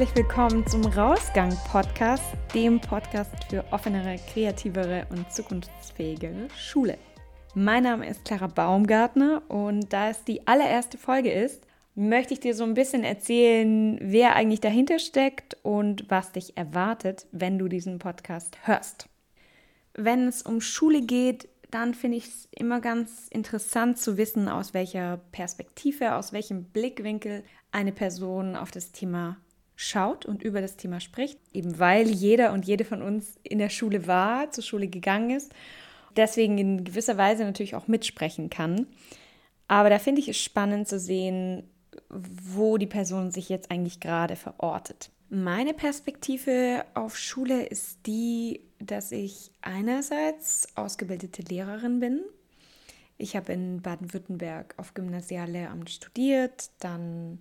herzlich willkommen zum Rausgang Podcast, dem Podcast für offenere, kreativere und zukunftsfähigere Schule. Mein Name ist Clara Baumgartner und da es die allererste Folge ist, möchte ich dir so ein bisschen erzählen, wer eigentlich dahinter steckt und was dich erwartet, wenn du diesen Podcast hörst. Wenn es um Schule geht, dann finde ich es immer ganz interessant zu wissen, aus welcher Perspektive, aus welchem Blickwinkel eine Person auf das Thema schaut und über das Thema spricht, eben weil jeder und jede von uns in der Schule war, zur Schule gegangen ist, deswegen in gewisser Weise natürlich auch mitsprechen kann. Aber da finde ich es spannend zu sehen, wo die Person sich jetzt eigentlich gerade verortet. Meine Perspektive auf Schule ist die, dass ich einerseits ausgebildete Lehrerin bin. Ich habe in Baden-Württemberg auf Gymnasiallehramt studiert, dann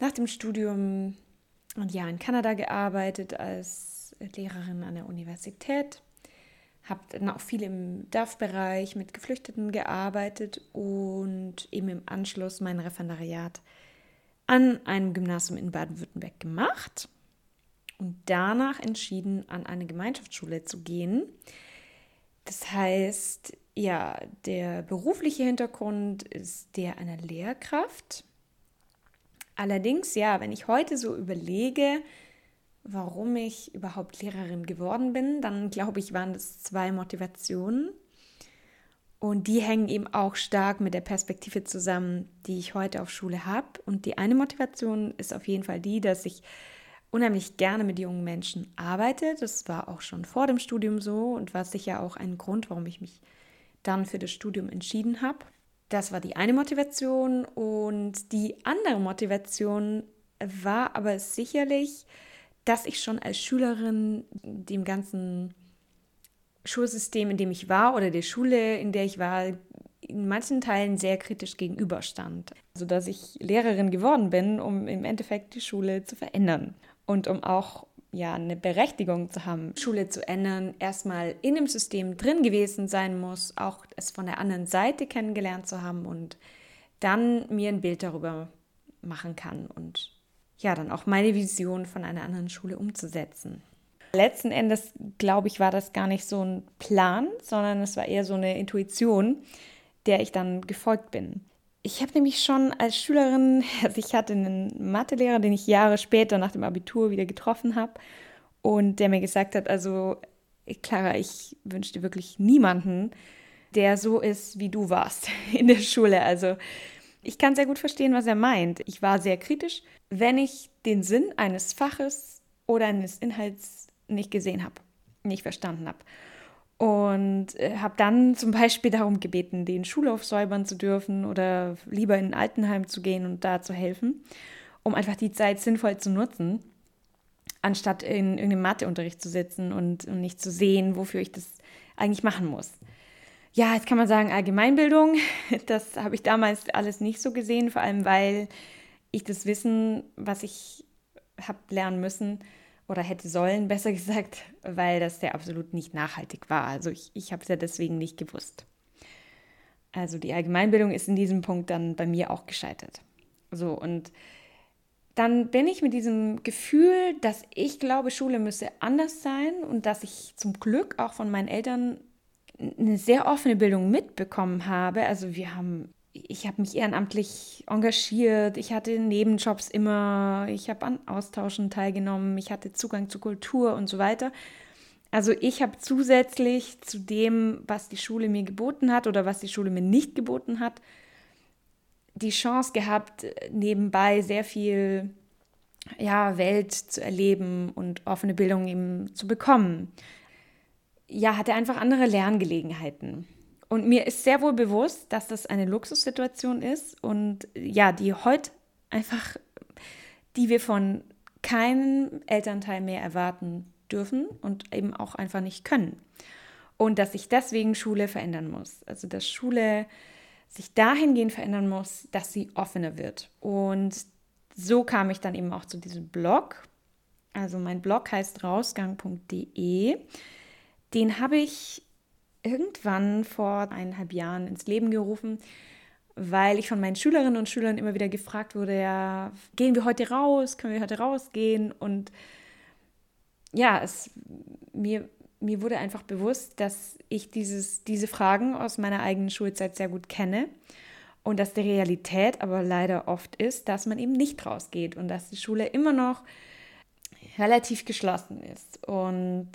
nach dem Studium ein Jahr in Kanada gearbeitet als Lehrerin an der Universität. Habe dann auch viel im DAF-Bereich mit Geflüchteten gearbeitet und eben im Anschluss mein Referendariat an einem Gymnasium in Baden-Württemberg gemacht und danach entschieden, an eine Gemeinschaftsschule zu gehen. Das heißt, ja, der berufliche Hintergrund ist der einer Lehrkraft. Allerdings, ja, wenn ich heute so überlege, warum ich überhaupt Lehrerin geworden bin, dann glaube ich, waren das zwei Motivationen. Und die hängen eben auch stark mit der Perspektive zusammen, die ich heute auf Schule habe. Und die eine Motivation ist auf jeden Fall die, dass ich unheimlich gerne mit jungen Menschen arbeite. Das war auch schon vor dem Studium so und war sicher auch ein Grund, warum ich mich dann für das Studium entschieden habe. Das war die eine Motivation und die andere Motivation war aber sicherlich, dass ich schon als Schülerin dem ganzen Schulsystem, in dem ich war oder der Schule, in der ich war, in manchen Teilen sehr kritisch gegenüberstand. Also dass ich Lehrerin geworden bin, um im Endeffekt die Schule zu verändern und um auch ja eine Berechtigung zu haben, Schule zu ändern, erstmal in dem System drin gewesen sein muss, auch es von der anderen Seite kennengelernt zu haben und dann mir ein Bild darüber machen kann und ja, dann auch meine Vision von einer anderen Schule umzusetzen. Letzten Endes, glaube ich, war das gar nicht so ein Plan, sondern es war eher so eine Intuition, der ich dann gefolgt bin. Ich habe nämlich schon als Schülerin, also ich hatte einen Mathelehrer, den ich Jahre später nach dem Abitur wieder getroffen habe und der mir gesagt hat, also Clara, ich wünsche dir wirklich niemanden, der so ist, wie du warst in der Schule. Also ich kann sehr gut verstehen, was er meint. Ich war sehr kritisch, wenn ich den Sinn eines Faches oder eines Inhalts nicht gesehen habe, nicht verstanden habe. Und äh, habe dann zum Beispiel darum gebeten, den Schulhof säubern zu dürfen oder lieber in ein Altenheim zu gehen und da zu helfen, um einfach die Zeit sinnvoll zu nutzen, anstatt in irgendeinem Matheunterricht zu sitzen und, und nicht zu sehen, wofür ich das eigentlich machen muss. Ja, jetzt kann man sagen, Allgemeinbildung, das habe ich damals alles nicht so gesehen, vor allem weil ich das Wissen, was ich habe lernen müssen, oder hätte sollen, besser gesagt, weil das ja absolut nicht nachhaltig war. Also ich, ich habe es ja deswegen nicht gewusst. Also die Allgemeinbildung ist in diesem Punkt dann bei mir auch gescheitert. So, und dann bin ich mit diesem Gefühl, dass ich glaube, Schule müsse anders sein und dass ich zum Glück auch von meinen Eltern eine sehr offene Bildung mitbekommen habe. Also wir haben ich habe mich ehrenamtlich engagiert, ich hatte Nebenjobs immer, ich habe an Austauschen teilgenommen, ich hatte Zugang zu Kultur und so weiter. Also ich habe zusätzlich zu dem, was die Schule mir geboten hat oder was die Schule mir nicht geboten hat, die Chance gehabt, nebenbei sehr viel ja, Welt zu erleben und offene Bildung eben zu bekommen. Ja, hatte einfach andere Lerngelegenheiten. Und mir ist sehr wohl bewusst, dass das eine Luxussituation ist und ja, die heute einfach, die wir von keinem Elternteil mehr erwarten dürfen und eben auch einfach nicht können. Und dass sich deswegen Schule verändern muss. Also dass Schule sich dahingehend verändern muss, dass sie offener wird. Und so kam ich dann eben auch zu diesem Blog. Also mein Blog heißt rausgang.de. Den habe ich irgendwann vor eineinhalb Jahren ins Leben gerufen, weil ich von meinen Schülerinnen und Schülern immer wieder gefragt wurde, ja, gehen wir heute raus, können wir heute rausgehen? Und ja, es, mir, mir wurde einfach bewusst, dass ich dieses, diese Fragen aus meiner eigenen Schulzeit sehr gut kenne und dass die Realität aber leider oft ist, dass man eben nicht rausgeht und dass die Schule immer noch relativ geschlossen ist. Und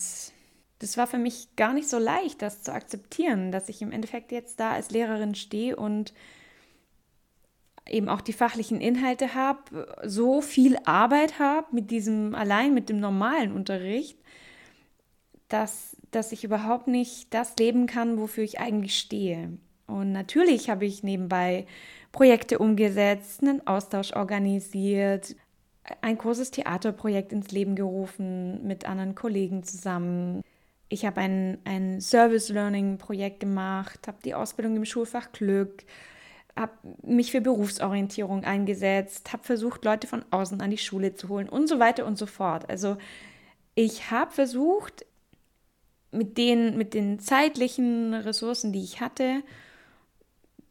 das war für mich gar nicht so leicht, das zu akzeptieren, dass ich im Endeffekt jetzt da als Lehrerin stehe und eben auch die fachlichen Inhalte habe, so viel Arbeit habe mit diesem, allein mit dem normalen Unterricht, dass, dass ich überhaupt nicht das leben kann, wofür ich eigentlich stehe. Und natürlich habe ich nebenbei Projekte umgesetzt, einen Austausch organisiert, ein großes Theaterprojekt ins Leben gerufen mit anderen Kollegen zusammen. Ich habe ein, ein Service Learning Projekt gemacht, habe die Ausbildung im Schulfach Glück, habe mich für Berufsorientierung eingesetzt, habe versucht, Leute von außen an die Schule zu holen und so weiter und so fort. Also ich habe versucht, mit den, mit den zeitlichen Ressourcen, die ich hatte,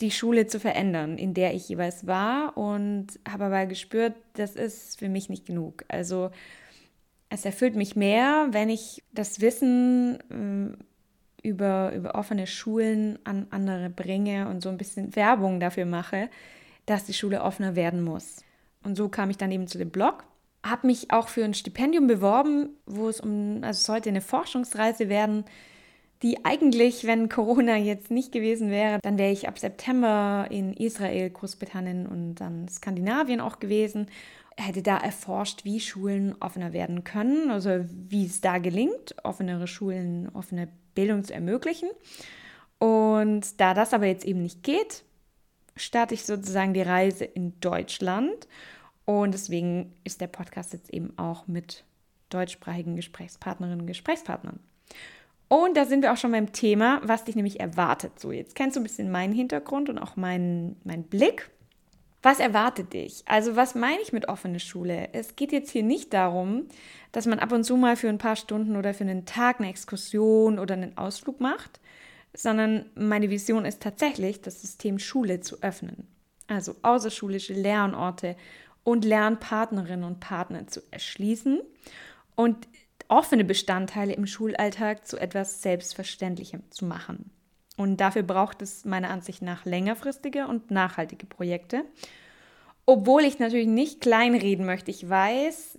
die Schule zu verändern, in der ich jeweils war und habe aber gespürt, das ist für mich nicht genug. Also es erfüllt mich mehr, wenn ich das Wissen äh, über, über offene Schulen an andere bringe und so ein bisschen Werbung dafür mache, dass die Schule offener werden muss. Und so kam ich dann eben zu dem Blog, habe mich auch für ein Stipendium beworben, wo es um, also sollte eine Forschungsreise werden, die eigentlich, wenn Corona jetzt nicht gewesen wäre, dann wäre ich ab September in Israel, Großbritannien und dann Skandinavien auch gewesen, hätte da erforscht, wie Schulen offener werden können, also wie es da gelingt, offenere Schulen, offene Bildung zu ermöglichen. Und da das aber jetzt eben nicht geht, starte ich sozusagen die Reise in Deutschland. Und deswegen ist der Podcast jetzt eben auch mit deutschsprachigen Gesprächspartnerinnen und Gesprächspartnern. Und da sind wir auch schon beim Thema, was dich nämlich erwartet. So, jetzt kennst du ein bisschen meinen Hintergrund und auch meinen, meinen Blick. Was erwartet dich? Also, was meine ich mit offene Schule? Es geht jetzt hier nicht darum, dass man ab und zu mal für ein paar Stunden oder für einen Tag eine Exkursion oder einen Ausflug macht, sondern meine Vision ist tatsächlich, das System Schule zu öffnen. Also außerschulische Lernorte und Lernpartnerinnen und Partner zu erschließen und offene Bestandteile im Schulalltag zu etwas Selbstverständlichem zu machen. Und dafür braucht es meiner Ansicht nach längerfristige und nachhaltige Projekte. Obwohl ich natürlich nicht kleinreden möchte. Ich weiß,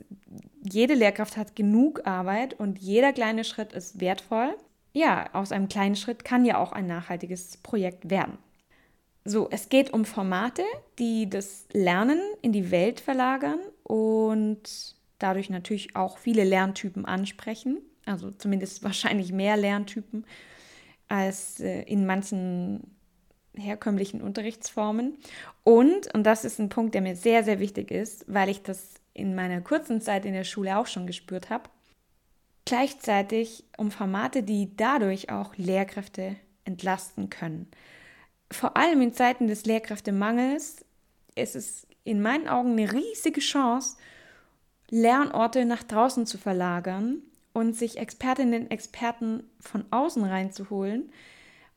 jede Lehrkraft hat genug Arbeit und jeder kleine Schritt ist wertvoll. Ja, aus einem kleinen Schritt kann ja auch ein nachhaltiges Projekt werden. So, es geht um Formate, die das Lernen in die Welt verlagern und dadurch natürlich auch viele Lerntypen ansprechen, also zumindest wahrscheinlich mehr Lerntypen als äh, in manchen herkömmlichen Unterrichtsformen. Und, und das ist ein Punkt, der mir sehr, sehr wichtig ist, weil ich das in meiner kurzen Zeit in der Schule auch schon gespürt habe, gleichzeitig um Formate, die dadurch auch Lehrkräfte entlasten können. Vor allem in Zeiten des Lehrkräftemangels ist es in meinen Augen eine riesige Chance, Lernorte nach draußen zu verlagern und sich Expertinnen und Experten von außen reinzuholen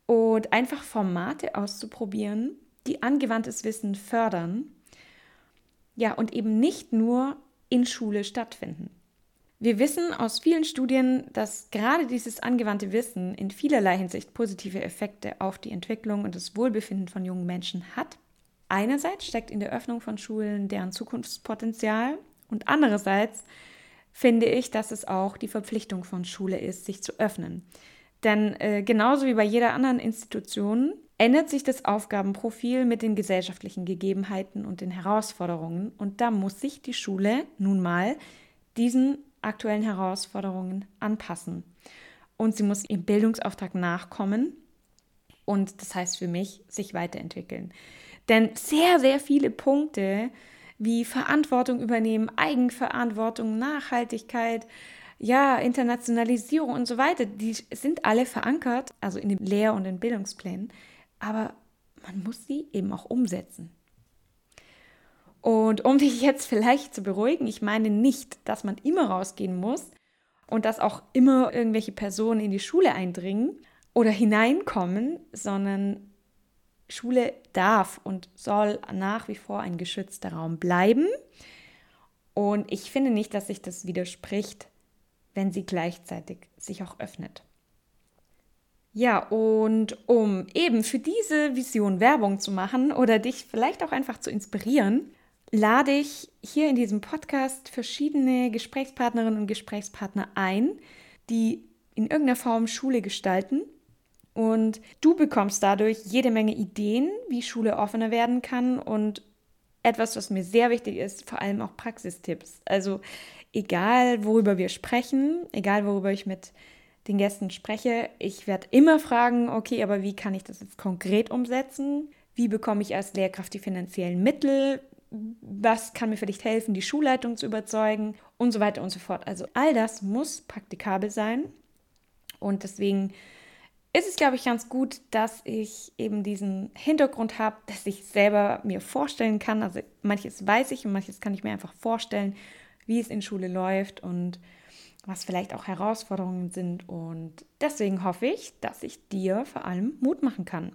und einfach Formate auszuprobieren, die angewandtes Wissen fördern. Ja, und eben nicht nur in Schule stattfinden. Wir wissen aus vielen Studien, dass gerade dieses angewandte Wissen in vielerlei Hinsicht positive Effekte auf die Entwicklung und das Wohlbefinden von jungen Menschen hat. Einerseits steckt in der Öffnung von Schulen deren Zukunftspotenzial und andererseits finde ich, dass es auch die Verpflichtung von Schule ist, sich zu öffnen. Denn äh, genauso wie bei jeder anderen Institution ändert sich das Aufgabenprofil mit den gesellschaftlichen Gegebenheiten und den Herausforderungen. Und da muss sich die Schule nun mal diesen aktuellen Herausforderungen anpassen. Und sie muss ihrem Bildungsauftrag nachkommen. Und das heißt für mich, sich weiterentwickeln. Denn sehr, sehr viele Punkte, wie Verantwortung übernehmen, Eigenverantwortung, Nachhaltigkeit, ja, Internationalisierung und so weiter, die sind alle verankert, also in den Lehr- und den Bildungsplänen, aber man muss sie eben auch umsetzen. Und um dich jetzt vielleicht zu beruhigen, ich meine nicht, dass man immer rausgehen muss und dass auch immer irgendwelche Personen in die Schule eindringen oder hineinkommen, sondern Schule darf und soll nach wie vor ein geschützter Raum bleiben. Und ich finde nicht, dass sich das widerspricht, wenn sie gleichzeitig sich auch öffnet. Ja, und um eben für diese Vision Werbung zu machen oder dich vielleicht auch einfach zu inspirieren, lade ich hier in diesem Podcast verschiedene Gesprächspartnerinnen und Gesprächspartner ein, die in irgendeiner Form Schule gestalten. Und du bekommst dadurch jede Menge Ideen, wie Schule offener werden kann und etwas, was mir sehr wichtig ist, vor allem auch Praxistipps. Also egal, worüber wir sprechen, egal, worüber ich mit den Gästen spreche, ich werde immer fragen, okay, aber wie kann ich das jetzt konkret umsetzen? Wie bekomme ich als Lehrkraft die finanziellen Mittel? Was kann mir vielleicht helfen, die Schulleitung zu überzeugen? Und so weiter und so fort. Also all das muss praktikabel sein. Und deswegen ist es, glaube ich, ganz gut, dass ich eben diesen Hintergrund habe, dass ich selber mir vorstellen kann. Also manches weiß ich und manches kann ich mir einfach vorstellen, wie es in Schule läuft und was vielleicht auch Herausforderungen sind. Und deswegen hoffe ich, dass ich dir vor allem Mut machen kann.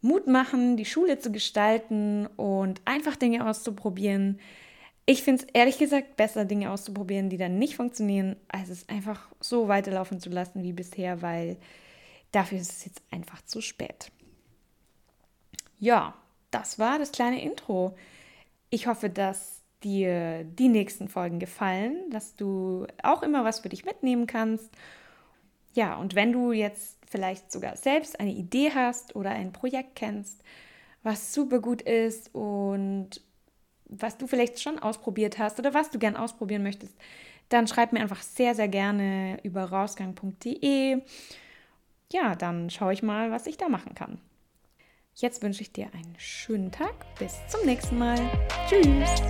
Mut machen, die Schule zu gestalten und einfach Dinge auszuprobieren. Ich finde es ehrlich gesagt besser, Dinge auszuprobieren, die dann nicht funktionieren, als es einfach so weiterlaufen zu lassen wie bisher, weil dafür ist es jetzt einfach zu spät. Ja, das war das kleine Intro. Ich hoffe, dass dir die nächsten Folgen gefallen, dass du auch immer was für dich mitnehmen kannst. Ja, und wenn du jetzt vielleicht sogar selbst eine Idee hast oder ein Projekt kennst, was super gut ist und was du vielleicht schon ausprobiert hast oder was du gern ausprobieren möchtest, dann schreib mir einfach sehr, sehr gerne über rausgang.de. Ja, dann schaue ich mal, was ich da machen kann. Jetzt wünsche ich dir einen schönen Tag. Bis zum nächsten Mal. Tschüss.